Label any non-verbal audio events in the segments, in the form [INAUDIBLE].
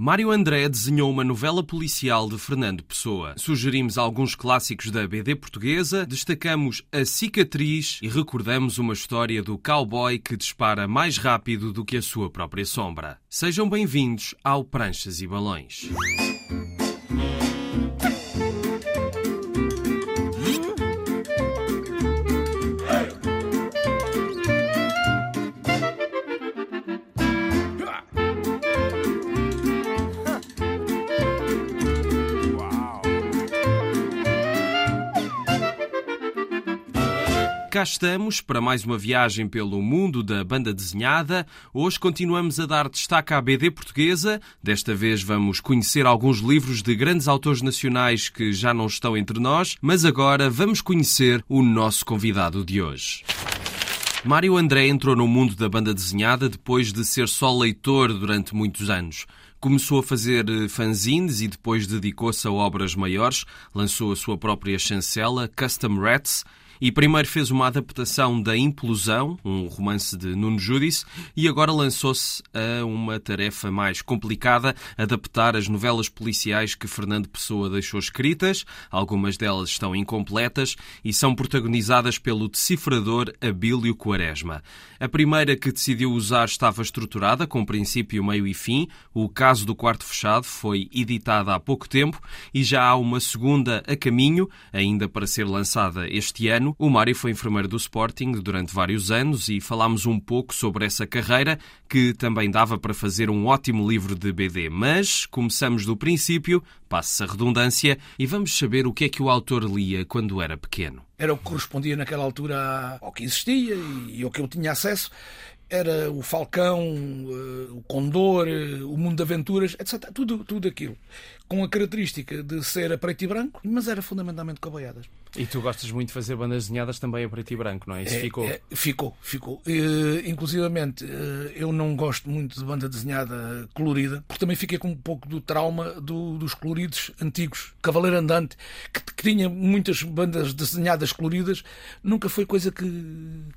Mário André desenhou uma novela policial de Fernando Pessoa. Sugerimos alguns clássicos da BD portuguesa, destacamos A Cicatriz e recordamos uma história do cowboy que dispara mais rápido do que a sua própria sombra. Sejam bem-vindos ao Pranchas e Balões. Cá estamos para mais uma viagem pelo mundo da banda desenhada. Hoje continuamos a dar destaque à BD portuguesa. Desta vez vamos conhecer alguns livros de grandes autores nacionais que já não estão entre nós, mas agora vamos conhecer o nosso convidado de hoje. Mário André entrou no mundo da banda desenhada depois de ser só leitor durante muitos anos. Começou a fazer eh, fanzines e depois dedicou-se a obras maiores. Lançou a sua própria chancela, Custom Rats, e primeiro fez uma adaptação da Implosão, um romance de Nuno Judice, e agora lançou-se a uma tarefa mais complicada, adaptar as novelas policiais que Fernando Pessoa deixou escritas. Algumas delas estão incompletas e são protagonizadas pelo decifrador Abílio Quaresma. A primeira que decidiu usar estava estruturada, com princípio, meio e fim. O caso do quarto fechado foi editada há pouco tempo e já há uma segunda a caminho, ainda para ser lançada este ano ano, o Mário foi enfermeiro do Sporting durante vários anos e falámos um pouco sobre essa carreira, que também dava para fazer um ótimo livro de BD. Mas começamos do princípio, passa a redundância, e vamos saber o que é que o autor lia quando era pequeno. Era o que correspondia naquela altura ao que existia e ao que eu tinha acesso era o Falcão, eh, o Condor, eh, o Mundo de Aventuras, etc. Tudo, tudo aquilo. Com a característica de ser a preto e branco, mas era fundamentalmente coboiadas. E tu gostas muito de fazer bandas desenhadas também a preto e branco, não é? Isso é, ficou? É, ficou, ficou. Uh, inclusivamente, uh, eu não gosto muito de banda desenhada colorida, porque também fiquei com um pouco do trauma do, dos coloridos antigos. Cavaleiro Andante, que, que, tinha muitas bandas desenhadas coloridas, nunca foi coisa que,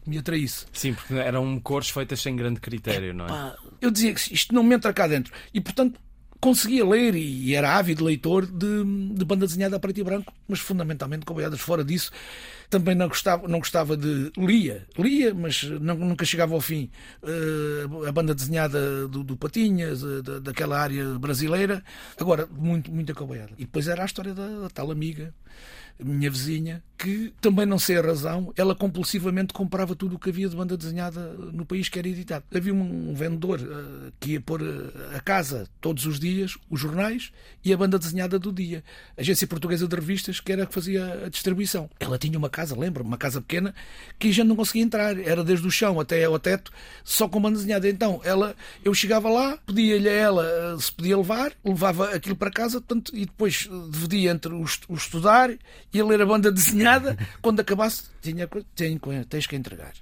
me atraísse. Sim, porque eram cores feitas sem grande critério, não é? Eu dizia que isto não me entra cá dentro. E, portanto, conseguia ler e era ávido leitor de, de banda desenhada a preto e branco, mas fundamentalmente coboiadas fora disso. Também não gostava, não gostava de. Lia, lia, mas não, nunca chegava ao fim. Uh, a banda desenhada do, do Patinhas, da, daquela área brasileira. Agora, muito, muita coboiada. E depois era a história da, da tal amiga minha vizinha, que também não sei a razão, ela compulsivamente comprava tudo o que havia de banda desenhada no país que era editado. Havia um vendedor uh, que ia pôr uh, a casa todos os dias os jornais e a banda desenhada do dia. A Agência Portuguesa de Revistas, que era que fazia a distribuição. Ela tinha uma casa, lembro uma casa pequena, que a gente não conseguia entrar. Era desde o chão até ao teto, só com banda desenhada. Então, ela, eu chegava lá, pedia-lhe a ela uh, se podia levar, levava aquilo para casa, portanto, e depois dividia entre o, o estudar ia ler a banda desenhada, quando acabasse, tinha, tinha, tens que entregar.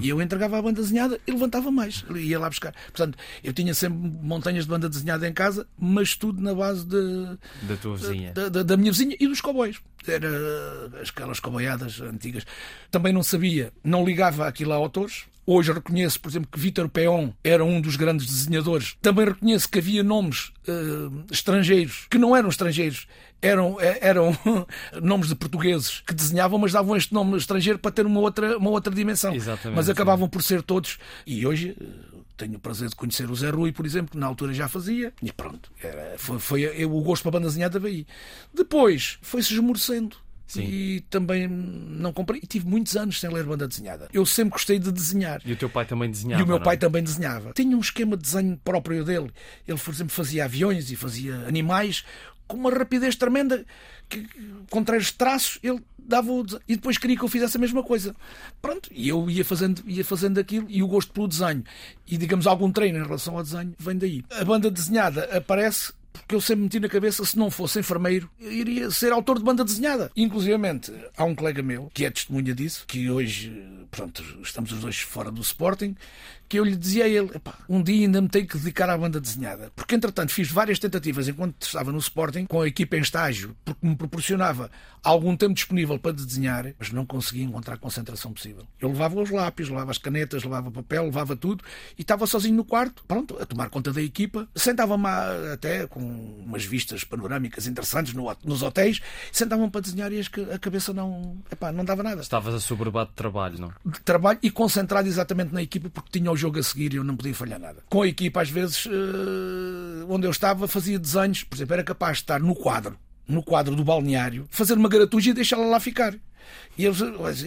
E eu entregava a banda desenhada e levantava mais, ia lá buscar. Portanto, eu tinha sempre montanhas de banda desenhada em casa, mas tudo na base de, da tua vizinha. Da, da, da minha vizinha e dos cowboys. Era aquelas cowboyadas antigas. Também não sabia, não ligava aquilo a autores, Hoje reconheço, por exemplo, que Vítor Peon era um dos grandes desenhadores. Também reconheço que havia nomes uh, estrangeiros que não eram estrangeiros, eram, eh, eram [LAUGHS] nomes de portugueses que desenhavam, mas davam este nome estrangeiro para ter uma outra, uma outra dimensão. Exatamente, mas acabavam sim. por ser todos. E hoje eh, tenho o prazer de conhecer o Zé Rui, por exemplo, que na altura já fazia. E pronto, era, foi, foi o gosto para a banda desenhada daí. Depois foi-se esmorecendo. Sim. E também não comprei. E tive muitos anos sem ler banda desenhada. Eu sempre gostei de desenhar. E o teu pai também desenhava? E o meu não? pai também desenhava. Tinha um esquema de desenho próprio dele. Ele, por exemplo, fazia aviões e fazia animais com uma rapidez tremenda. Que, com três traços, ele dava o e depois queria que eu fizesse a mesma coisa. Pronto, e eu ia fazendo, ia fazendo aquilo e o gosto pelo desenho e, digamos, algum treino em relação ao desenho vem daí. A banda desenhada aparece porque eu sempre meti na cabeça, se não fosse enfermeiro, iria ser autor de banda desenhada. Inclusive, há um colega meu que é testemunha disso, que hoje, pronto, estamos os dois fora do Sporting, que eu lhe dizia a ele: um dia ainda me tenho que dedicar à banda desenhada. Porque, entretanto, fiz várias tentativas enquanto estava no Sporting, com a equipa em estágio, porque me proporcionava algum tempo disponível para desenhar, mas não conseguia encontrar a concentração possível. Eu levava os lápis, levava as canetas, levava papel, levava tudo e estava sozinho no quarto, pronto, a tomar conta da equipa. Sentava-me até com umas vistas panorâmicas interessantes nos hotéis, sentava-me para desenhar e a cabeça não, epá, não dava nada. Estavas assoberbado de trabalho, não? De trabalho e concentrado exatamente na equipa porque tinha o jogo a seguir eu não podia falhar nada. Com a equipa, às vezes, uh, onde eu estava, fazia desenhos, por exemplo, era capaz de estar no quadro, no quadro do balneário, fazer uma garatuja e deixá-la lá ficar. E eles,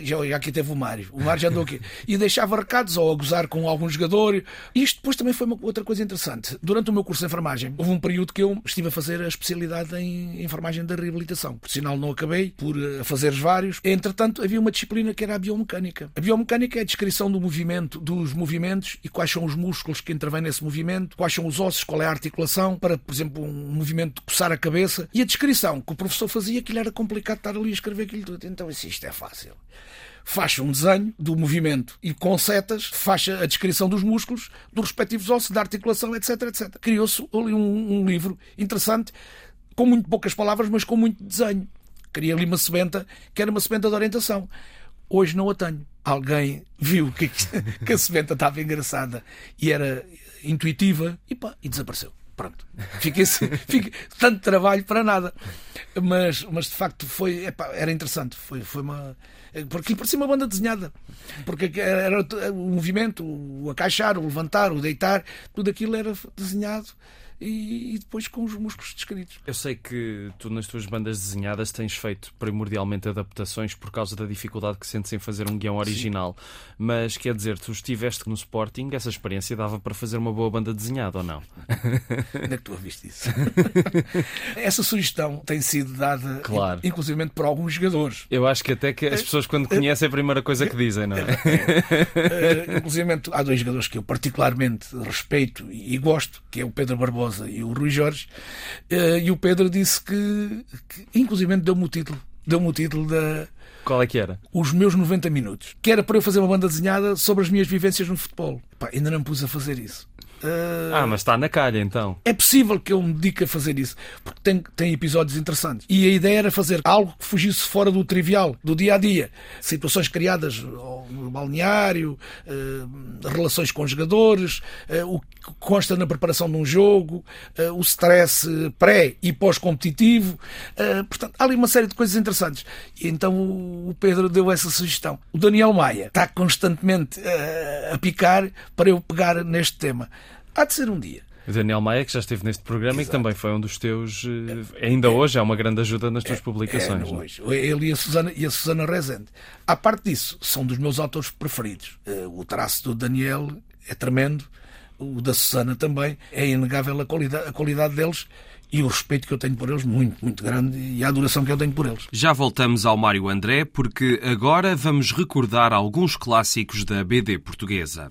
já, aqui teve o Mário, o Mário já andou aqui. E deixava recados ou a gozar com algum jogador. Isto depois também foi uma outra coisa interessante. Durante o meu curso de enfermagem, houve um período que eu estive a fazer a especialidade em enfermagem da reabilitação. Por sinal, não acabei por eh, fazer vários. Entretanto, havia uma disciplina que era a biomecânica. A biomecânica é a descrição do movimento, dos movimentos e quais são os músculos que intervêm nesse movimento, quais são os ossos, qual é a articulação, para, por exemplo, um movimento de coçar a cabeça. E a descrição que o professor fazia, aquilo era complicado estar ali a escrever aquilo tudo. Então, isto é fácil. Faz um desenho do movimento e com setas faz a descrição dos músculos, dos respectivos ossos, da articulação, etc, etc. Criou-se ali um, um livro interessante, com muito poucas palavras, mas com muito desenho. Criei ali uma sebenta, que era uma sebenta de orientação. Hoje não a tenho. Alguém viu que, [LAUGHS] que a sebenta estava engraçada e era intuitiva e, pá, e desapareceu. Pronto. Fiquei, [LAUGHS] fiquei, tanto trabalho para nada. Mas, mas de facto foi, era interessante. Foi, foi uma. Porque parecia uma banda desenhada. Porque era o movimento, o acaixar, o levantar, o deitar, tudo aquilo era desenhado e, e, depois com os músculos descritos. Eu sei que tu, nas tuas bandas desenhadas, tens feito primordialmente adaptações por causa da dificuldade que sentes em fazer um guião original. Sim. Mas quer dizer, tu estiveste no Sporting, essa experiência dava para fazer uma boa banda desenhada ou não? [LAUGHS] Onde é que tu ouviste isso? [LAUGHS] essa sugestão tem sido dada, claro. inclusive por alguns jogadores. Eu acho que até que as pessoas, quando conhecem, é a primeira coisa que dizem, não é? é. [LAUGHS] inclusive, há dois jogadores que eu particularmente respeito e gosto, que é o Pedro Barbosa Barbosa e o Rui Jorge, uh, e o Pedro disse que, que inclusive deu-me o título, deu-me o título da qual é que era? Os meus 90 minutos. Que era para eu fazer uma banda desenhada sobre as minhas vivências no futebol. Pá, ainda não me pus a fazer isso. Uh... Ah, mas está na calha então. É possível que eu me dedique a fazer isso, porque tem, tem episódios interessantes. E a ideia era fazer algo que fugisse fora do trivial, do dia a dia. Situações criadas no balneário, uh, relações com jogadores, uh, o que consta na preparação de um jogo, o stress pré e pós-competitivo. portanto, há ali uma série de coisas interessantes. E então o Pedro deu essa sugestão. O Daniel Maia está constantemente a picar para eu pegar neste tema. Há de ser um dia. O Daniel Maia, que já esteve neste programa Exato. e que também foi um dos teus. Eh, ainda é, hoje é uma grande ajuda nas tuas é, publicações. É, hoje. Ele e a, Susana, e a Susana Rezende. À parte disso, são dos meus autores preferidos. Eh, o traço do Daniel é tremendo, o da Susana também. É inegável a qualidade, a qualidade deles e o respeito que eu tenho por eles, muito, muito grande, e a adoração que eu tenho por eles. Já voltamos ao Mário André, porque agora vamos recordar alguns clássicos da BD portuguesa.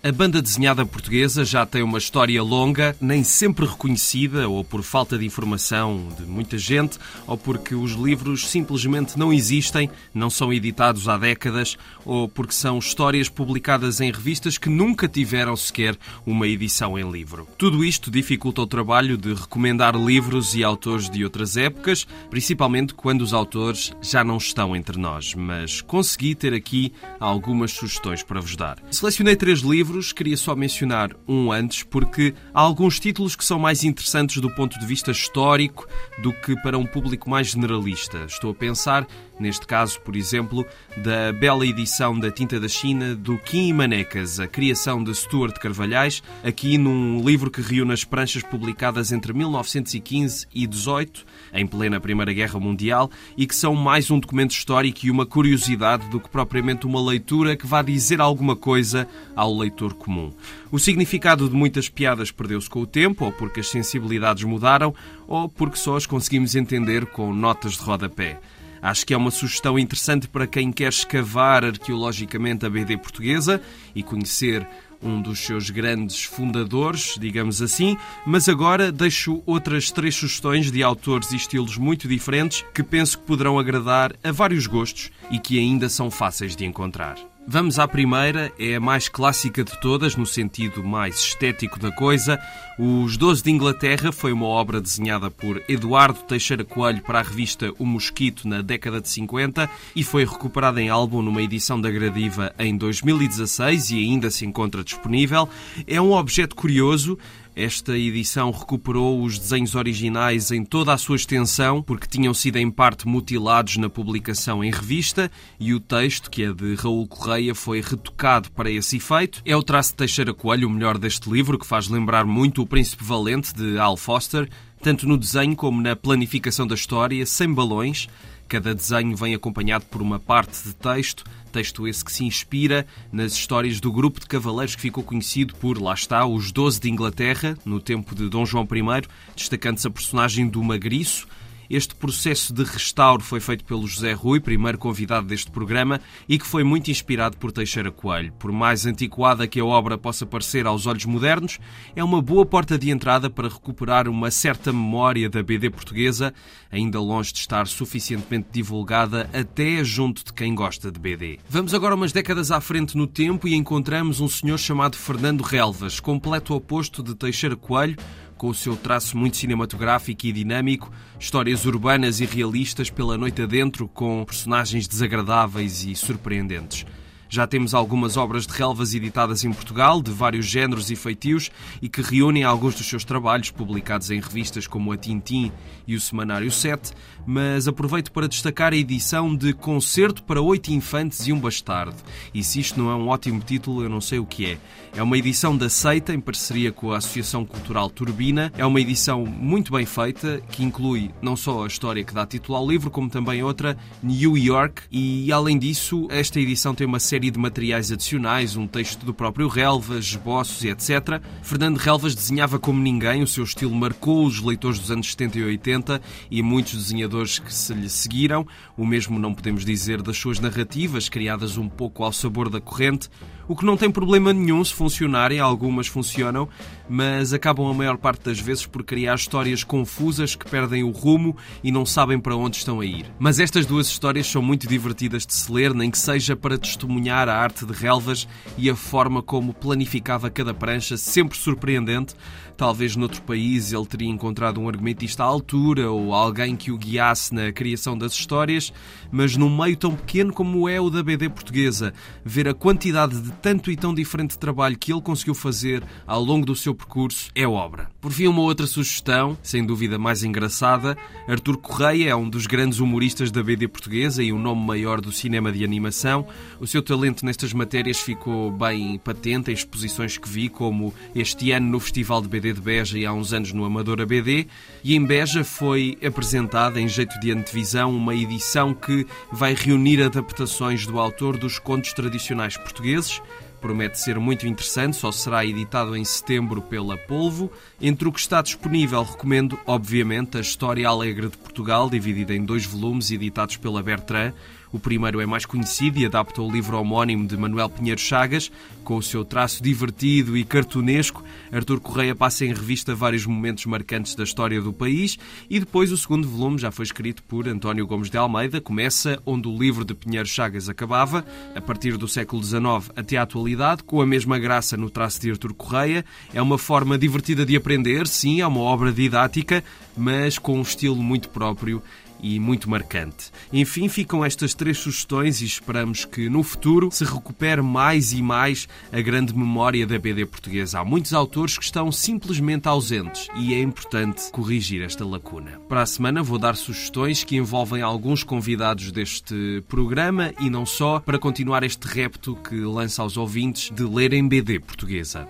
A banda desenhada portuguesa já tem uma história longa, nem sempre reconhecida, ou por falta de informação de muita gente, ou porque os livros simplesmente não existem, não são editados há décadas, ou porque são histórias publicadas em revistas que nunca tiveram sequer uma edição em livro. Tudo isto dificulta o trabalho de recomendar livros e autores de outras épocas, principalmente quando os autores já não estão entre nós, mas consegui ter aqui algumas sugestões para vos dar. Selecionei três livros livros, queria só mencionar um antes, porque há alguns títulos que são mais interessantes do ponto de vista histórico do que para um público mais generalista. Estou a pensar, neste caso, por exemplo, da bela edição da Tinta da China do Kim Manecas, a criação de Stuart Carvalhais, aqui num livro que reúne as pranchas publicadas entre 1915 e 18, em plena Primeira Guerra Mundial, e que são mais um documento histórico e uma curiosidade do que propriamente uma leitura que vá dizer alguma coisa ao leitor comum. O significado de muitas piadas perdeu-se com o tempo, ou porque as sensibilidades mudaram, ou porque só as conseguimos entender com notas de rodapé. Acho que é uma sugestão interessante para quem quer escavar arqueologicamente a BD portuguesa e conhecer um dos seus grandes fundadores, digamos assim, mas agora deixo outras três sugestões de autores e estilos muito diferentes que penso que poderão agradar a vários gostos e que ainda são fáceis de encontrar. Vamos à primeira, é a mais clássica de todas, no sentido mais estético da coisa. Os Doze de Inglaterra foi uma obra desenhada por Eduardo Teixeira Coelho para a revista O Mosquito na década de 50 e foi recuperada em álbum numa edição da Gradiva em 2016 e ainda se encontra disponível. É um objeto curioso, esta edição recuperou os desenhos originais em toda a sua extensão, porque tinham sido em parte mutilados na publicação em revista, e o texto, que é de Raul Correia, foi retocado para esse efeito. É o traço de Teixeira Coelho, o melhor deste livro, que faz lembrar muito O Príncipe Valente, de Al Foster, tanto no desenho como na planificação da história, sem balões. Cada desenho vem acompanhado por uma parte de texto, texto esse que se inspira nas histórias do grupo de cavaleiros que ficou conhecido por, lá está, os Doze de Inglaterra, no tempo de Dom João I, destacando-se a personagem do Magriço, este processo de restauro foi feito pelo José Rui, primeiro convidado deste programa, e que foi muito inspirado por Teixeira Coelho. Por mais antiquada que a obra possa parecer aos olhos modernos, é uma boa porta de entrada para recuperar uma certa memória da BD portuguesa, ainda longe de estar suficientemente divulgada até junto de quem gosta de BD. Vamos agora umas décadas à frente no tempo e encontramos um senhor chamado Fernando Relvas, completo oposto de Teixeira Coelho, com o seu traço muito cinematográfico e dinâmico, histórias urbanas e realistas pela noite adentro, com personagens desagradáveis e surpreendentes. Já temos algumas obras de relvas editadas em Portugal, de vários géneros e feitios, e que reúnem alguns dos seus trabalhos, publicados em revistas como a Tintim e o Semanário 7, mas aproveito para destacar a edição de Concerto para Oito Infantes e um Bastardo. E se isto não é um ótimo título, eu não sei o que é. É uma edição da Seita, em parceria com a Associação Cultural Turbina. É uma edição muito bem feita, que inclui não só a história que dá título ao livro, como também outra, New York. E, além disso, esta edição tem uma série de materiais adicionais, um texto do próprio Relvas, esboços e etc. Fernando Relvas desenhava como ninguém, o seu estilo marcou os leitores dos anos 70 e 80 e muitos desenhadores que se lhe seguiram. O mesmo não podemos dizer das suas narrativas, criadas um pouco ao sabor da corrente o que não tem problema nenhum se funcionarem, algumas funcionam, mas acabam a maior parte das vezes por criar histórias confusas que perdem o rumo e não sabem para onde estão a ir. Mas estas duas histórias são muito divertidas de se ler, nem que seja para testemunhar a arte de Relvas e a forma como planificava cada prancha, sempre surpreendente. Talvez noutro país ele teria encontrado um argumentista à altura ou alguém que o guiasse na criação das histórias, mas num meio tão pequeno como é o da BD portuguesa, ver a quantidade de tanto e tão diferente trabalho que ele conseguiu fazer ao longo do seu percurso é obra. Por fim, uma outra sugestão, sem dúvida mais engraçada, Artur Correia é um dos grandes humoristas da BD portuguesa e o um nome maior do cinema de animação. O seu talento nestas matérias ficou bem patente em exposições que vi, como este ano no Festival de BD de Beja e há uns anos no Amadora BD. E em Beja foi apresentada, em jeito de antevisão, uma edição que vai reunir adaptações do autor dos contos tradicionais portugueses Promete ser muito interessante, só será editado em setembro pela Polvo. Entre o que está disponível, recomendo, obviamente, a História Alegre de Portugal, dividida em dois volumes editados pela Bertrand. O primeiro é mais conhecido e adapta o livro homónimo de Manuel Pinheiro Chagas. Com o seu traço divertido e cartunesco, Artur Correia passa em revista vários momentos marcantes da história do país e depois o segundo volume já foi escrito por António Gomes de Almeida. Começa onde o livro de Pinheiro Chagas acabava, a partir do século XIX até à atualidade, com a mesma graça no traço de Artur Correia. É uma forma divertida de aprender, sim, é uma obra didática, mas com um estilo muito próprio e muito marcante. Enfim, ficam estas três sugestões e esperamos que no futuro se recupere mais e mais a grande memória da BD portuguesa. Há muitos autores que estão simplesmente ausentes e é importante corrigir esta lacuna. Para a semana vou dar sugestões que envolvem alguns convidados deste programa e não só, para continuar este repto que lança aos ouvintes de lerem BD portuguesa.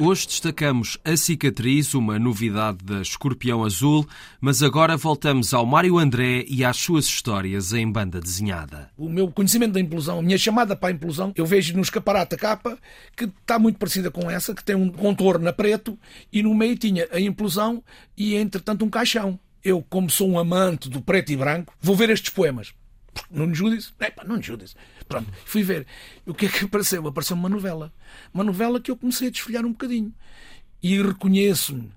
Hoje destacamos A Cicatriz, uma novidade da Escorpião Azul, mas agora voltamos ao Mário André e às suas histórias em banda desenhada. O meu conhecimento da implosão, a minha chamada para a implosão, eu vejo no escaparate a capa que está muito parecida com essa, que tem um contorno a preto e no meio tinha a implosão e entretanto um caixão. Eu, como sou um amante do preto e branco, vou ver estes poemas. Nuno Judice, é pá, Nuno Judice. Pronto, fui ver. O que é que apareceu? Apareceu uma novela. Uma novela que eu comecei a desfolhar um bocadinho. E reconheço-me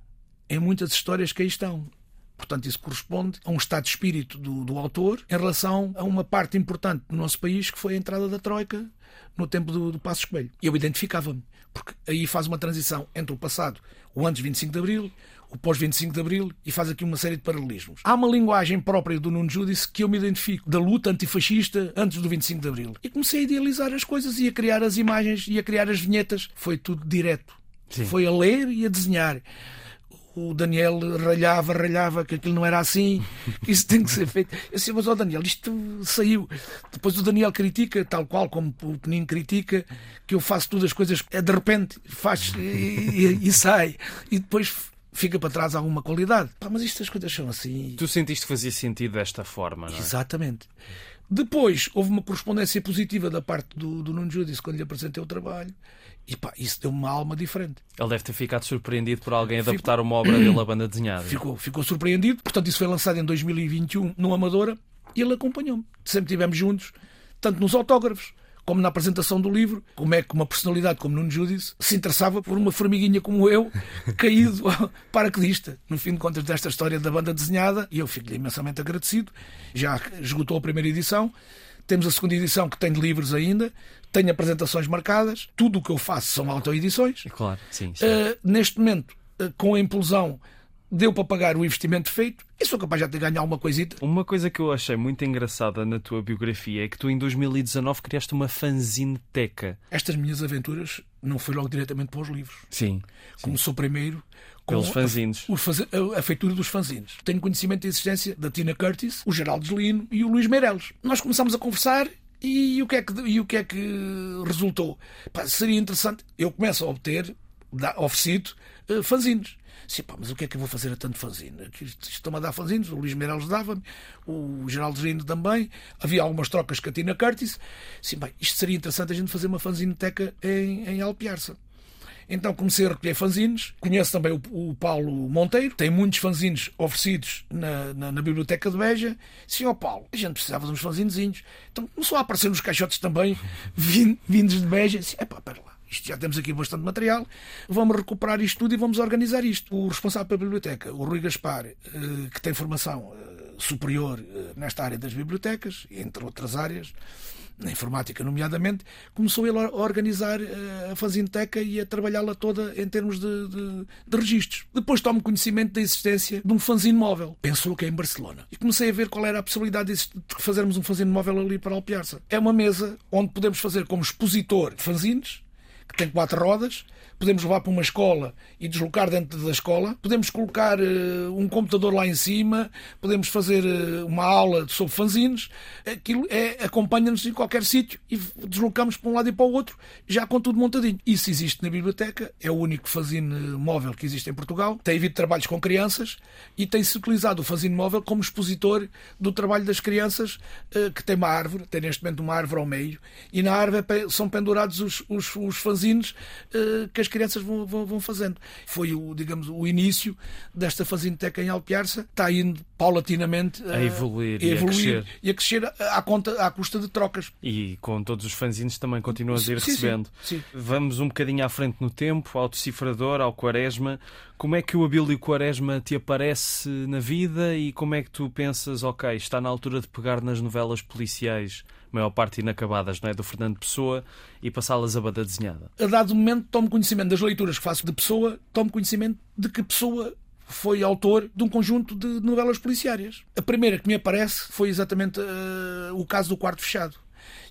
em muitas histórias que aí estão. Portanto, isso corresponde a um estado de espírito do, do autor em relação a uma parte importante do nosso país que foi a entrada da Troika no tempo do, do Passo Coelho. Eu identificava-me, porque aí faz uma transição entre o passado, o antes 25 de Abril, o pós-25 de Abril e faz aqui uma série de paralelismos. Há uma linguagem própria do Nuno Judice que eu me identifico, da luta antifascista antes do 25 de Abril. E comecei a idealizar as coisas e a criar as imagens e a criar as vinhetas. Foi tudo direto. Sim. Foi a ler e a desenhar o Daniel ralhava, ralhava que aquilo não era assim, que [LAUGHS] isso tem que ser feito. Eu disse, mas ó oh Daniel, isto saiu. Depois o Daniel critica, tal qual como o Penin critica, que eu faço todas as coisas, é de repente, faz e, e, e sai. E depois fica para trás alguma qualidade. Pá, mas estas coisas são assim. Tu sentiste que fazia sentido desta forma, não é? Exatamente. Depois houve uma correspondência positiva da parte do, do Nuno Judice quando lhe apresentei o trabalho. E pá, isso deu uma alma diferente. Ele deve ter ficado surpreendido por alguém adaptar ficou... uma obra dele à banda desenhada. Ficou, ficou surpreendido. Portanto, isso foi lançado em 2021 no Amadora e ele acompanhou-me. Sempre estivemos juntos, tanto nos autógrafos como na apresentação do livro, como é que uma personalidade como Nuno Judice se interessava por uma formiguinha como eu, [LAUGHS] caído [LAUGHS] paraquedista, no fim de contas desta história da banda desenhada, e eu fico-lhe imensamente agradecido. Já esgotou a primeira edição, temos a segunda edição que tem livros ainda, tem apresentações marcadas, tudo o que eu faço são autoedições. Claro, sim. Uh, neste momento, uh, com a implosão deu para pagar o investimento feito e sou capaz já de ganhar alguma coisita. Uma coisa que eu achei muito engraçada na tua biografia é que tu em 2019 criaste uma fanzine teca. Estas minhas aventuras não foi logo diretamente para os livros. Sim. Começou sim. primeiro com Pelos fanzines. A, a, a, feitura dos fanzines. Tenho conhecimento da existência da Tina Curtis, o Geraldo Gelino e o Luís Meireles. Nós começámos a conversar e o que é que, e o que, é que resultou? Pá, seria interessante. Eu começo a obter, oferecido, uh, fanzines. Sim, pá, mas o que é que eu vou fazer a tanto fanzine? Estão-me a dar fanzines, o Luís Meireles dava-me, o Geraldo Gino também, havia algumas trocas com a Tina Curtis. Sim, bem, isto seria interessante a gente fazer uma fanzineteca em, em Alpiarça. Então comecei a recolher fanzines. Conheço também o, o, Paulo Monteiro, tem muitos fanzines oferecidos na, na, na Biblioteca de Beja. Ó Paulo, a gente precisava de uns fanzinezinhos. Então começou a aparecer nos caixotes também, [LAUGHS] vindos de Beja. Sim, é pá, pera lá isto já temos aqui bastante material, vamos recuperar isto tudo e vamos organizar isto. O responsável pela biblioteca, o Rui Gaspar, eh, que tem formação eh, superior eh, nesta área das bibliotecas, entre outras áreas, na informática nomeadamente, começou ele a organizar a Fanzinteca e a trabalhá-la toda em termos de, de, de registros. Depois tomo conhecimento da existência de um fanzine móvel. Pensou que é em Barcelona. E comecei a ver qual era a possibilidade de fazermos um fanzine móvel ali para Alpiarça. É uma mesa onde podemos fazer como expositor fanzines, que tem quatro rodas, podemos levar para uma escola e deslocar dentro da escola, podemos colocar uh, um computador lá em cima, podemos fazer uh, uma aula sobre fanzines, aquilo é, acompanha-nos em qualquer sítio e deslocamos para um lado e para o outro, já com tudo montadinho. Isso existe na biblioteca, é o único fanzine móvel que existe em Portugal, tem havido trabalhos com crianças e tem-se utilizado o fanzine móvel como expositor do trabalho das crianças, uh, que tem uma árvore, tem neste momento uma árvore ao meio, e na árvore é são pendurados os, os, os fanzines que as crianças vão, vão, vão, fazendo. Foi o, digamos, o início desta Fazinteca em Alpiarça, está indo paulatinamente a, a evoluir, a e, evoluir a e a crescer à, conta, à custa de trocas. E com todos os fanzines também continuas a ir sim, recebendo. Sim, sim. Vamos um bocadinho à frente no tempo, ao decifrador, ao Quaresma. Como é que o Abílio Quaresma te aparece na vida e como é que tu pensas, ok, está na altura de pegar nas novelas policiais, maior parte inacabadas, não é? Do Fernando Pessoa e passá-las a banda desenhada? A dado momento, tomo conhecimento das leituras que faço de Pessoa, tomo conhecimento de que Pessoa foi autor de um conjunto de novelas policiárias. A primeira que me aparece foi exatamente uh, o caso do Quarto Fechado.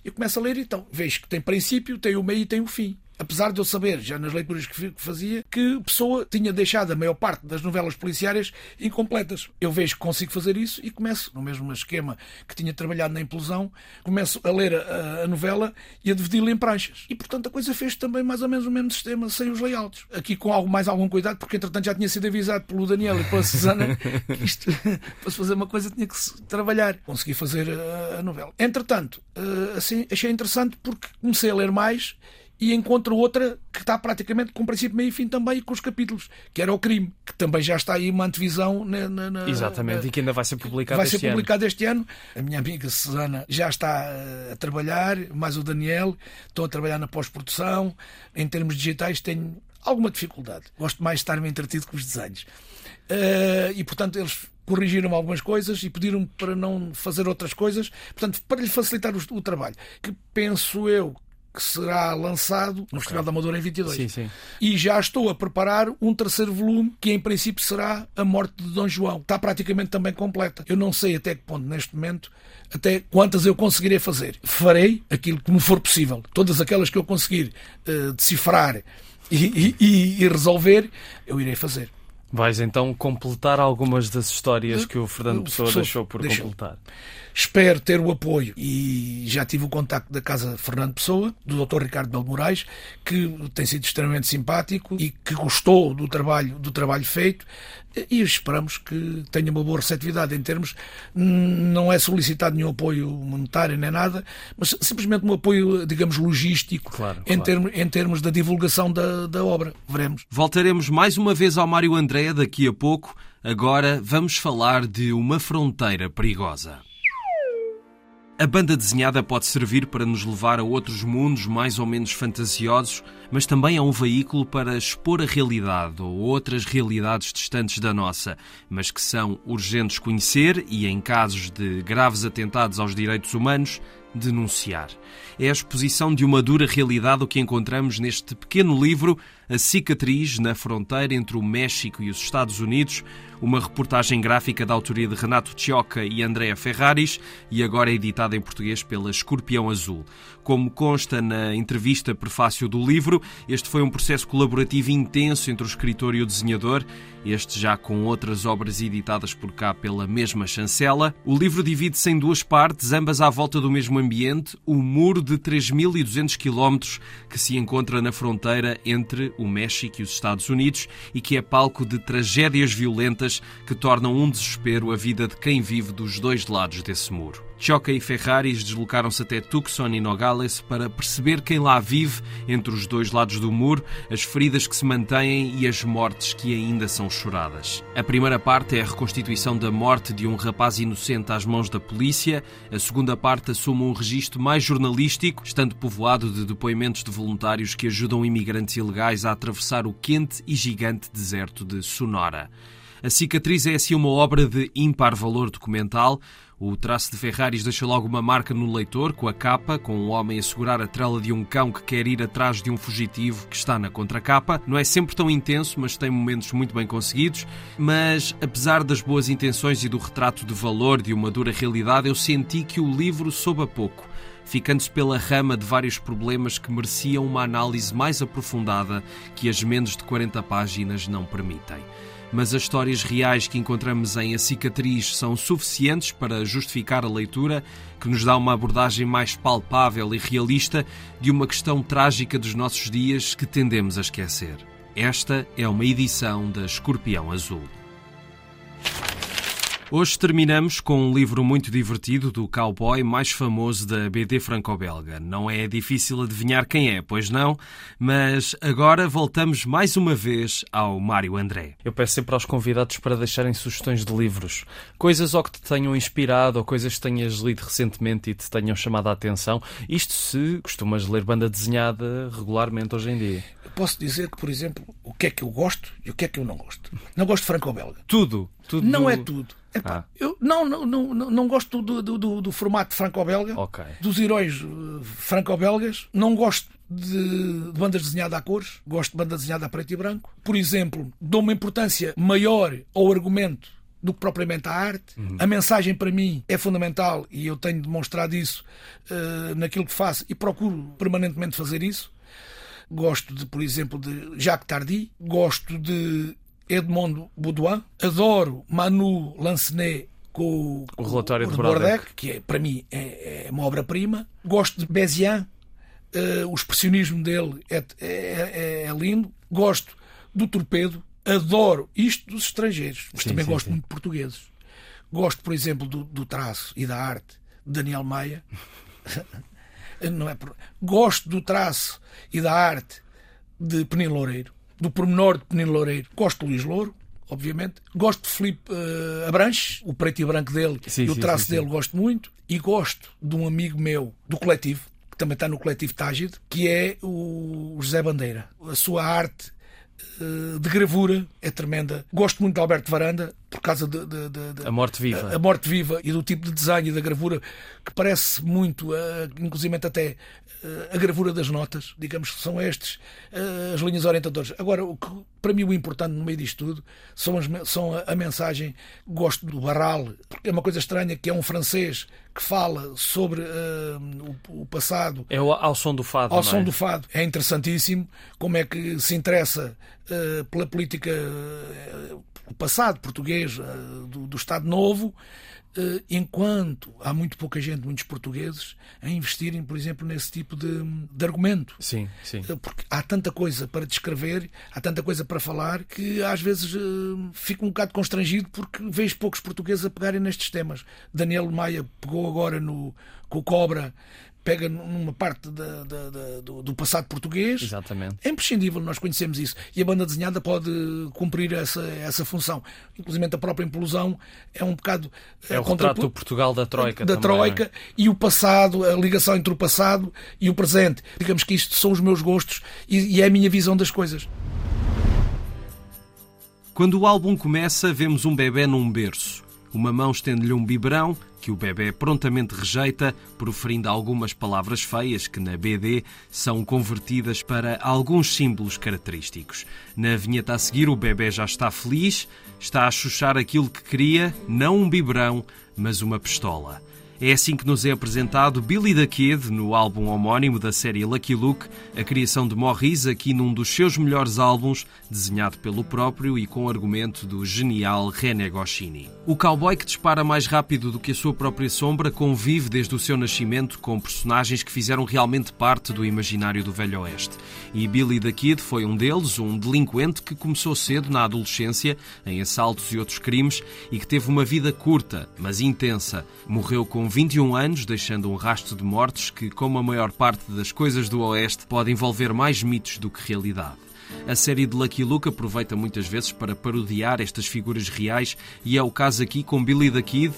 Eu começo a ler então, vejo que tem princípio, tem o meio e tem o fim apesar de eu saber, já nas leituras que fazia, que Pessoa tinha deixado a maior parte das novelas policiárias incompletas. Eu vejo que consigo fazer isso e começo, no mesmo esquema que tinha trabalhado na implosão, começo a ler a, a novela e a dividi-la em pranchas. E, portanto, a coisa fez também mais ou menos o mesmo sistema, sem os layouts. Aqui com algo, mais algum cuidado, porque, entretanto, já tinha sido avisado pelo Daniel e pela Susana [LAUGHS] que isto, [LAUGHS] para se fazer uma coisa, tinha que se trabalhar. Consegui fazer a, a novela. Entretanto, eh, assim, achei interessante porque comecei a ler mais e encontro outra que está praticamente com princípio, meio e fim também, com os capítulos, que era o crime, que também já está aí uma antevisão. Na, na, na, Exatamente, e que ainda vai ser publicado vai este ser publicado este ano. A minha amiga Susana já está eh, a trabalhar, mais o Daniel, estão a trabalhar na pós-produção. Em termos digitais, tenho alguma dificuldade. Gosto mais de estar-me entretido com os desenhos. Uh, e, portanto, eles corrigiram algumas coisas e pediram para não fazer outras coisas, portanto, para lhe facilitar o, o trabalho, que penso eu que será lançado no okay. Festival da Amadora em 22. Sim, sim. E já estou a preparar um terceiro volume, que em princípio será A Morte de Dom João. Está praticamente também completa. Eu não sei até que ponto, neste momento, até quantas eu conseguirei fazer. Farei aquilo que me for possível. Todas aquelas que eu conseguir uh, decifrar e, e, e resolver, eu irei fazer. Vais então completar algumas das histórias que o Fernando Pessoa deixou por deixou. completar. Espero ter o apoio e já tive o contacto da Casa Fernando Pessoa, do Dr. Ricardo Belo Moraes, que tem sido extremamente simpático e que gostou do trabalho, do trabalho feito e esperamos que tenha uma boa receptividade em termos não é solicitado nenhum apoio monetário nem nada, mas simplesmente um apoio, digamos, logístico claro, em, claro. Termos, em termos da divulgação da, da obra. Veremos. Voltaremos mais uma vez ao Mário Andréa daqui a pouco. Agora vamos falar de uma fronteira perigosa. A banda desenhada pode servir para nos levar a outros mundos mais ou menos fantasiosos, mas também é um veículo para expor a realidade ou outras realidades distantes da nossa, mas que são urgentes conhecer e, em casos de graves atentados aos direitos humanos, denunciar. É a exposição de uma dura realidade o que encontramos neste pequeno livro, A Cicatriz na Fronteira entre o México e os Estados Unidos, uma reportagem gráfica da autoria de Renato Tioca e Andrea Ferraris e agora editada em português pela Escorpião Azul. Como consta na entrevista prefácio do livro, este foi um processo colaborativo intenso entre o escritor e o desenhador, este já com outras obras editadas por cá pela mesma chancela. O livro divide-se em duas partes, ambas à volta do mesmo ambiente, o muro de 3.200 quilómetros que se encontra na fronteira entre o México e os Estados Unidos e que é palco de tragédias violentas que tornam um desespero a vida de quem vive dos dois lados desse muro. Choca e Ferraris deslocaram-se até Tucson e Nogales para perceber quem lá vive entre os dois lados do muro, as feridas que se mantêm e as mortes que ainda são choradas. A primeira parte é a reconstituição da morte de um rapaz inocente às mãos da polícia, a segunda parte assume um registro mais jornalístico, estando povoado de depoimentos de voluntários que ajudam imigrantes ilegais a atravessar o quente e gigante deserto de Sonora. A cicatriz é assim uma obra de ímpar valor documental. O traço de Ferraris deixa logo uma marca no leitor, com a capa, com um homem a segurar a trela de um cão que quer ir atrás de um fugitivo que está na contracapa. Não é sempre tão intenso, mas tem momentos muito bem conseguidos. Mas, apesar das boas intenções e do retrato de valor de uma dura realidade, eu senti que o livro soube a pouco ficando-se pela rama de vários problemas que mereciam uma análise mais aprofundada que as menos de 40 páginas não permitem mas as histórias reais que encontramos em A Cicatriz são suficientes para justificar a leitura, que nos dá uma abordagem mais palpável e realista de uma questão trágica dos nossos dias que tendemos a esquecer. Esta é uma edição da Escorpião Azul. Hoje terminamos com um livro muito divertido do cowboy mais famoso da BD franco-belga. Não é difícil adivinhar quem é, pois não? Mas agora voltamos mais uma vez ao Mário André. Eu peço sempre aos convidados para deixarem sugestões de livros. Coisas ou que te tenham inspirado ou coisas que tenhas lido recentemente e te tenham chamado a atenção. Isto se costumas ler banda desenhada regularmente hoje em dia. Eu posso dizer que, por exemplo, o que é que eu gosto e o que é que eu não gosto. Não gosto de franco-belga. Tudo? tudo não é tudo. Epá, ah. Eu não, não, não, não gosto do, do, do, formato franco-belga, okay. dos heróis uh, franco-belgas. Não gosto de, de bandas desenhadas a cores, gosto de banda desenhada a preto e branco. Por exemplo, dou uma importância maior ao argumento do que propriamente à arte. Uhum. A mensagem para mim é fundamental e eu tenho demonstrado isso uh, naquilo que faço e procuro permanentemente fazer isso. Gosto de, por exemplo, de Jacques Tardy, gosto de Edmond Baudouin, adoro Manu Lancenet com o relatório o de Brodek, que é, para mim é, é uma obra-prima. Gosto de Bezian, uh, o expressionismo dele é, é, é, é, lindo. Gosto do Torpedo, adoro isto dos estrangeiros, mas sim, também sim, gosto sim. muito de portugueses. Gosto, por exemplo, do, do, traço e da arte de Daniel Maia. [LAUGHS] Não é por... Gosto do traço e da arte de Penil Loureiro, do pormenor de Penil Loureiro. Gosto de Luís Louro, obviamente. Gosto de Filipe uh, Abranches, o preto e branco dele sim, e o traço sim, sim, dele gosto muito. E gosto de um amigo meu do coletivo, que também está no coletivo Tágide, que é o José Bandeira. A sua arte uh, de gravura é tremenda. Gosto muito de Alberto Varanda, por causa de, de, de, de, a morte viva a, a, morte viva e do tipo de desenho e da gravura que parece muito uh, inclusive até a gravura das notas digamos que são estes uh, as linhas orientadoras. Agora o que para mim o importante no meio disto tudo são, as, são a, a, mensagem gosto do Barral porque é uma coisa estranha que é um francês que fala sobre o, o, passado. É ao, ao som do fado ao som é? do fado. É interessantíssimo como é que se interessa pela política o passado português eh, do, do Estado Novo, eh, enquanto há muito pouca gente, muitos portugueses, a investirem, por exemplo, nesse tipo de, de argumento. Sim, sim. Eh, porque há tanta coisa para descrever, há tanta coisa para falar, que às vezes fico um bocado constrangido porque vejo poucos portugueses a pegarem nestes temas. Daniel Maia pegou agora no, com o Cobra pega numa parte da, da, da, do, do, passado português. Exatamente. É imprescindível, nós conhecemos isso. E a banda desenhada pode cumprir essa, essa função. Inclusive a própria implosão é um bocado. É o retrato do Portugal da Troika. Da também, Troika é? e o passado, a ligação entre o passado e o presente. Digamos que isto são os meus gostos e, e é a minha visão das coisas. Quando o álbum começa, vemos um bebê num berço. Uma mão estende-lhe um biberão que o bebê prontamente rejeita, proferindo algumas palavras feias que na BD são convertidas para alguns símbolos característicos. Na vinheta a seguir, o bebê já está feliz, está a chuchar aquilo que queria, não um biberão, mas uma pistola. É assim que nos é apresentado Billy the Kid no álbum homónimo da série Lucky Luke, a criação de Morris aqui num dos seus melhores álbuns, desenhado pelo próprio e com argumento do genial René Goscinny. O cowboy que dispara mais rápido do que a sua própria sombra convive desde o seu nascimento com personagens que fizeram realmente parte do imaginário do Velho Oeste. E Billy the Kid foi um deles, um delinquente que começou cedo na adolescência, em assaltos e outros crimes, e que teve uma vida curta, mas intensa. Morreu com 21 anos, deixando um rastro de mortes que, como a maior parte das coisas do Oeste, pode envolver mais mitos do que realidade. A série de Lucky Luke aproveita muitas vezes para parodiar estas figuras reais e é o caso aqui com Billy the Kid,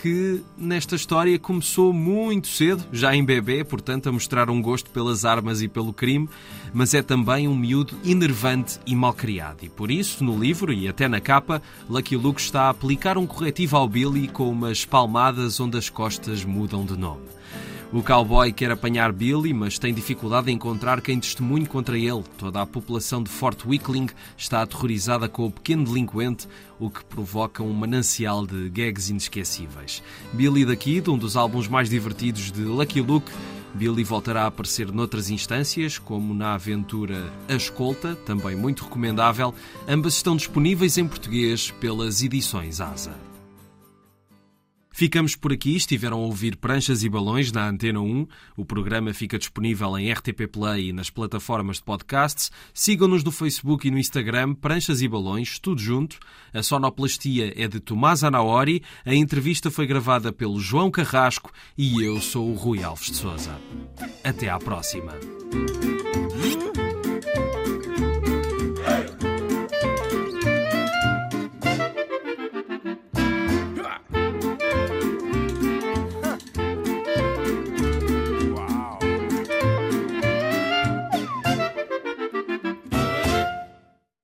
que nesta história começou muito cedo, já em bebê, portanto, a mostrar um gosto pelas armas e pelo crime, mas é também um miúdo enervante e malcriado. E por isso, no livro e até na capa, Lucky Luke está a aplicar um corretivo ao Billy com umas palmadas onde as costas mudam de nome. O cowboy quer apanhar Billy, mas tem dificuldade em encontrar quem testemunhe contra ele. Toda a população de Fort Wickling está aterrorizada com o pequeno delinquente, o que provoca um manancial de gags inesquecíveis. Billy the Kid, um dos álbuns mais divertidos de Lucky Luke, Billy voltará a aparecer noutras instâncias, como na aventura A Escolta, também muito recomendável. Ambas estão disponíveis em português pelas edições Asa. Ficamos por aqui. Estiveram a ouvir Pranchas e Balões na Antena 1. O programa fica disponível em RTP Play e nas plataformas de podcasts. Sigam-nos no Facebook e no Instagram, Pranchas e Balões, tudo junto. A sonoplastia é de Tomás Anaori. A entrevista foi gravada pelo João Carrasco e eu sou o Rui Alves de Souza. Até à próxima.